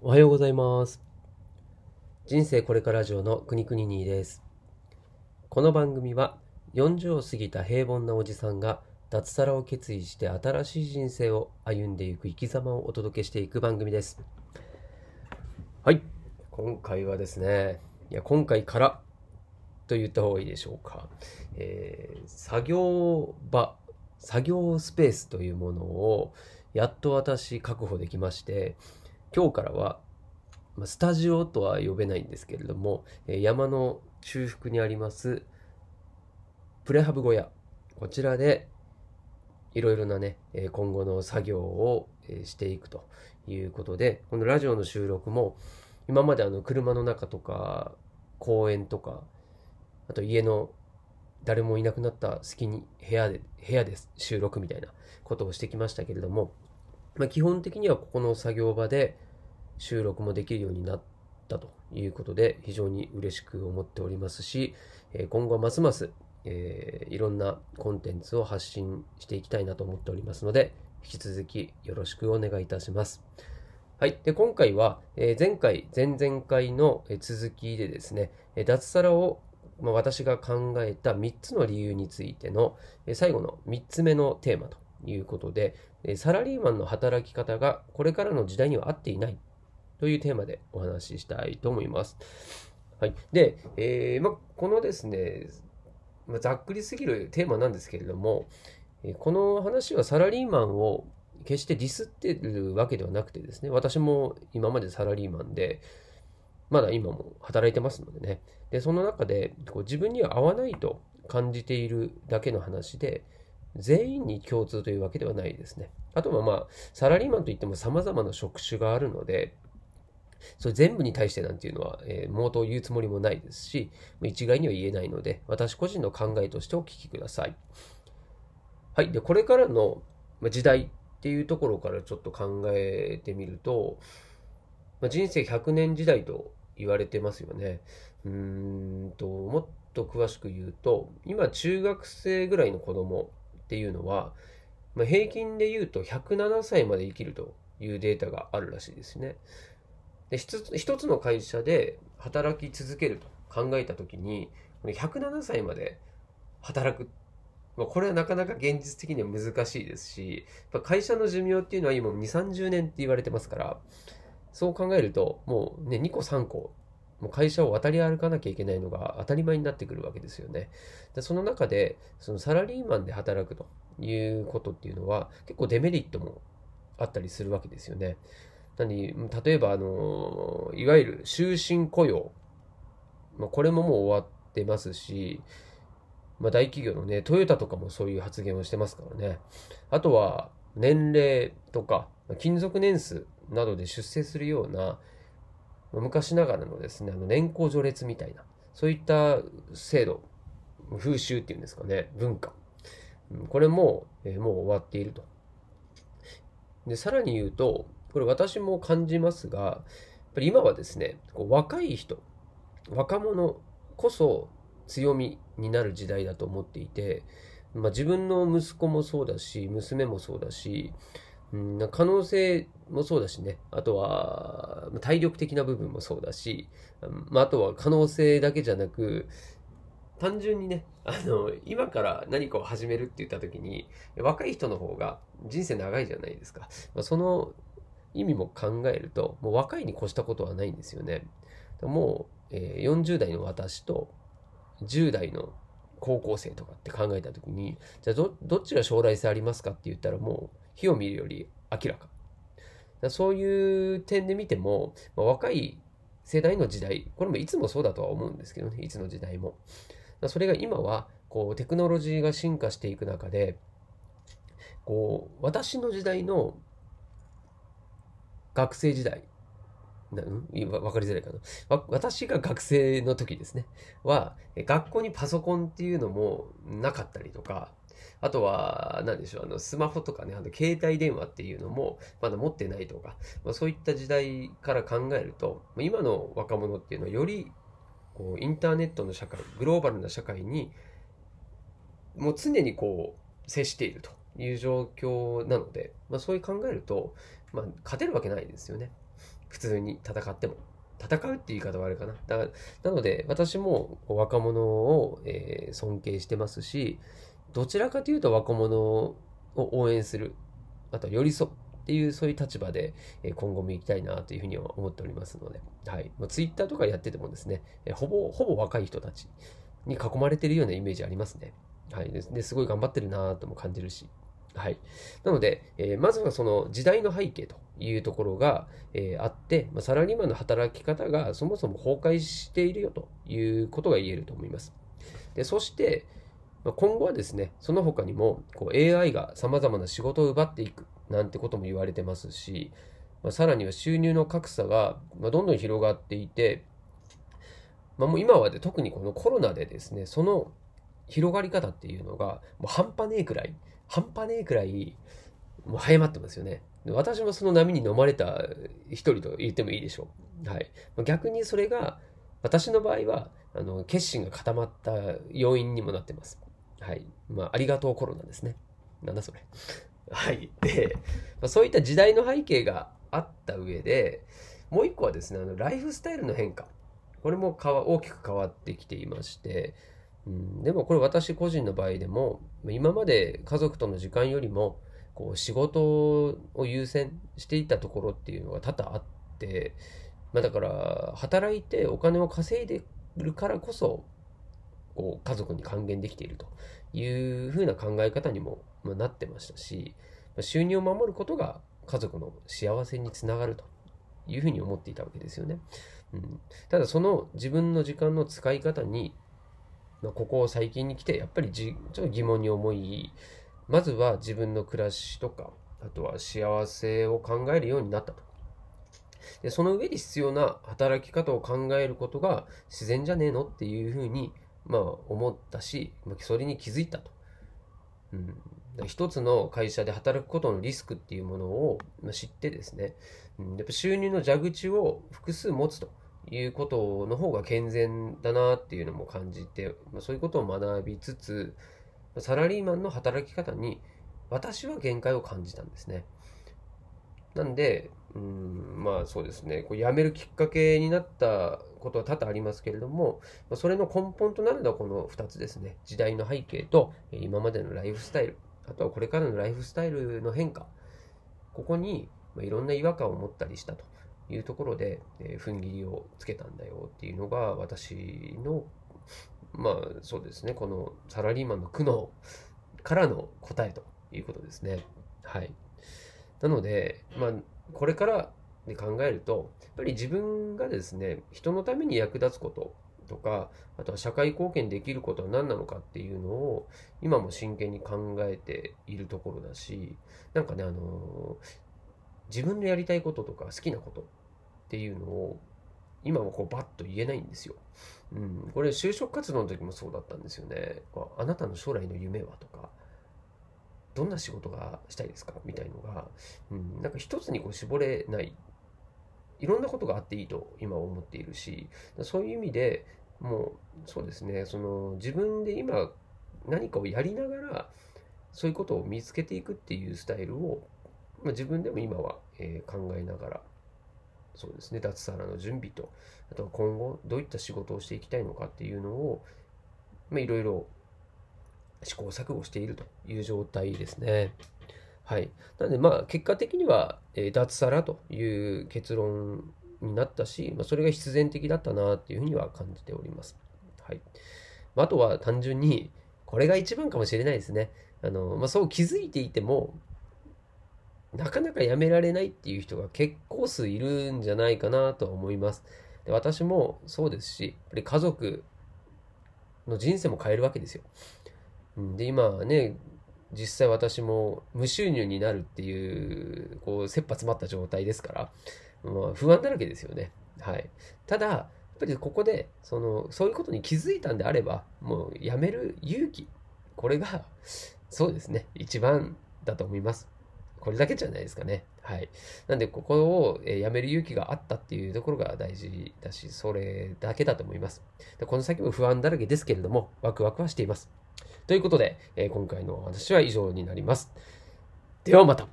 おはようございます。人生これからラジオのくにくににです。この番組は40を過ぎた平凡なおじさんが脱サラを決意して新しい人生を歩んでいく生き様をお届けしていく番組です。はい。今回はですね、いや、今回からと言った方がいいでしょうか。えー作業場、作業スペースというものをやっと私確保できまして、今日からは、まあスタジオとは呼べないんですけれども、え山の中腹にありますプレハブ小屋、こちらでいろいろなね、え今後の作業をえしていくということで、このラジオの収録も今まであの車の中とか公園とか、あと家の誰もいなくなった隙に部屋で、部屋で収録みたいなことをしてきましたけれども、まあ、基本的にはここの作業場で収録もできるようになったということで非常に嬉しく思っておりますしえ今後はますます、えーいろんなコンテンツを発信していきたいなと思っておりますので引き続きよろしくお願いいたします。はい。で、今回は、え前回、前々回の続きでですね、脱サラを、ま、私が考えた3つの理由についての、最後の3つ目のテーマということで、サラリーマンの働き方がこれからの時代には合っていないというテーマでお話ししたいと思います。はい。で、えーま、このですね、まざっくりすぎるテーマなんですけれども、この話はサラリーマンを決してディスってるわけではなくてですね、私も今までサラリーマンで、まだ今も働いてますのでね。で、その中でこう自分には合わないと感じているだけの話で、全員に共通というわけではないですね。あとはまあ、サラリーマンといっても様々な職種があるので、それ全部に対してなんていうのは、えー、毛頭言うつもりもないですし、一概には言えないので、私個人の考えとしてお聞きください。はい。で、これからの時代っていうところからちょっと考えてみると、まあ、人生100年時代と言われてますよね。うーんと、もっと詳しく言うと、今中学生ぐらいの子供っていうのは、まあ、平均で言うと107歳まで生きるというデータがあるらしいですね。で一つ一つの会社で働き続けると考えたときに、この107歳まで働く。まあ、これはなかなか現実的には難しいですし、やっぱ会社の寿命っていうのは今2、30年って言われてますから、そう考えると、もうね、2個3個、もう会社を渡り歩かなきゃいけないのが当たり前になってくるわけですよね。でその中で、そのサラリーマンで働くということっていうのは、結構デメリットもあったりするわけですよね。何例えば、あの、いわゆる終身雇用。まあ、これももう終わってますし、まあ、大企業のね、トヨタとかもそういう発言をしてますからね。あとは、年齢とか、勤続年数などで出世するような、昔ながらのですね、あの年功序列みたいな、そういった制度、風習っていうんですかね、文化。これも、えーもう終わっていると。で、さらに言うと、これ私も感じますが、やっぱり今はですね、こう若い人、若者こそ強みになる時代だと思っていて、まあ、自分の息子もそうだし、娘もそうだし、うん、可能性もそうだしね、あとは体力的な部分もそうだし、あ、とは可能性だけじゃなく、単純にね、あの、今から何かを始めるって言った時に、若い人の方が人生長いじゃないですか。ま、その意味も考えると、もう若いに越したことはないんですよね。もう、えー40代の私と10代の高校生とかって考えた時に、じゃあどどっちが将来性ありますかって言ったらもう火を見るより明らか。だそういう点で見ても、まあ、若い世代の時代、これもいつもそうだとは思うんですけどね、いつの時代も。だそれが今はこうテクノロジーが進化していく中で、こう私の時代の学生時代、なん？いわわかりづらいかな。私が学生の時ですね。は、学校にパソコンっていうのもなかったりとか、あとは、何でしょう、あの、スマホとかね、あの、携帯電話っていうのもまだ持ってないとか、まあ、そういった時代から考えると、今の若者っていうのはより、こう、インターネットの社会、グローバルな社会に、もう常にこう、接しているという状況なので、まあそういう考えると、まあ勝てるわけないですよね。普通に戦っても。戦うってい言い方はあれかな。だからなので、私も若者を、えー、尊敬してますし、どちらかというと若者を応援する、あと寄り添うっていう、そういう立場で、今後も行きたいなというふうには思っておりますので、はい。まあ、ツイッターとかやっててもですね、ほぼ、ほぼ若い人たちに囲まれてるようなイメージありますね。はい。ですごい頑張ってるなとも感じるし、はい。なので、えー、まずはその時代の背景というところが、えー、あって、まあ、サラリーマンの働き方がそもそも崩壊しているよということが言えると思います。でそして、今後はですね、その他にもこう AI が様々な仕事を奪っていくなんてことも言われてますし、まあ、さらには収入の格差がどんどん広がっていて、まあ、もう今はで特にこのコロナでですね、その広がり方っていうのがもう半端ねえくらい半端ねえくらい、もう早まってますよね。私もその波に飲まれた一人と言ってもいいでしょう。はい。逆にそれが、私の場合は、あの、決心が固まった要因にもなってます。はい。まあ、ありがとうコロナですね。なんだそれ。はい。で、まあ、そういった時代の背景があった上で、もう一個はですね、あの、ライフスタイルの変化。これも大きく変わってきていまして、うん、でもこれ私個人の場合でも今まで家族との時間よりもこう仕事を優先していたところっていうのが多々あって、まあ、だから働いてお金を稼いでるからこそこう家族に還元できているというふうな考え方にもなってましたし収入を守ることが家族の幸せにつながるというふうに思っていたわけですよね。うん、ただその自分の時間の使い方にまあ、ここ最近に来てやっぱりじちょっと疑問に思いまずは自分の暮らしとかあとは幸せを考えるようになったとでその上で必要な働き方を考えることが自然じゃねえのっていうふうに、まあ、思ったしそれに気づいたと、うん、一つの会社で働くことのリスクっていうものを知ってですね、うん、やっぱ収入の蛇口を複数持つということの方が健全だなっていうのも感じて、まあ、そういうことを学びつつ、サラリーマンの働き方に私は限界を感じたんですね。なんで、うん、まあそうですね、こう辞めるきっかけになったことは多々ありますけれども、それの根本となるのはこの2つですね。時代の背景と今までのライフスタイル、あとはこれからのライフスタイルの変化、ここにいろんな違和感を持ったりしたと。いうところで、えー、踏ん切りをつけたんだよっていうのが私のまあそうですねこのサラリーマンの苦悩からの答えということですねはいなのでまあこれからで考えるとやっぱり自分がですね人のために役立つこととかあとは社会貢献できることは何なのかっていうのを今も真剣に考えているところだしなんかねあの自分のやりたいこととか好きなことっていうのを今はこうバッと言えないんですよ。うん、これ就職活動の時もそうだったんですよね。あなたの将来の夢はとか、どんな仕事がしたいですかみたいのが、うん、なんか一つにこう絞れない。いろんなことがあっていいと今思っているし、そういう意味でもうそうですね、その自分で今何かをやりながら、そういうことを見つけていくっていうスタイルを、まあ、自分でも今は、えー、考えながらそうですね、脱サラの準備と、あとは今後どういった仕事をしていきたいのかっていうのを、まあ、いろいろ試行錯誤しているという状態ですね。はい。なので、まあ、結果的には、え、脱サラという結論になったし、まあ、それが必然的だったなっていうふうには感じております。はい。まあ、あとは単純に、これが一番かもしれないですね。あの、まあ、そう気づいていても、なかなかやめられないっていう人が結構数いるんじゃないかなと思います。で私もそうですし、やっぱり家族の人生も変えるわけですよ。で、今ね、実際私も無収入になるっていう、こう、切羽詰まった状態ですから、まあ、不安だらけですよね。はい。ただ、やっぱりここで、その、そういうことに気づいたんであれば、もうやめる勇気、これが、そうですね、一番だと思います。これだけじゃないですかね。はい。なんで、ここをやめる勇気があったっていうところが大事だし、それだけだと思います。でこの先も不安だらけですけれども、ワクワクはしています。ということで、え今回のお話は以上になります。ではまた。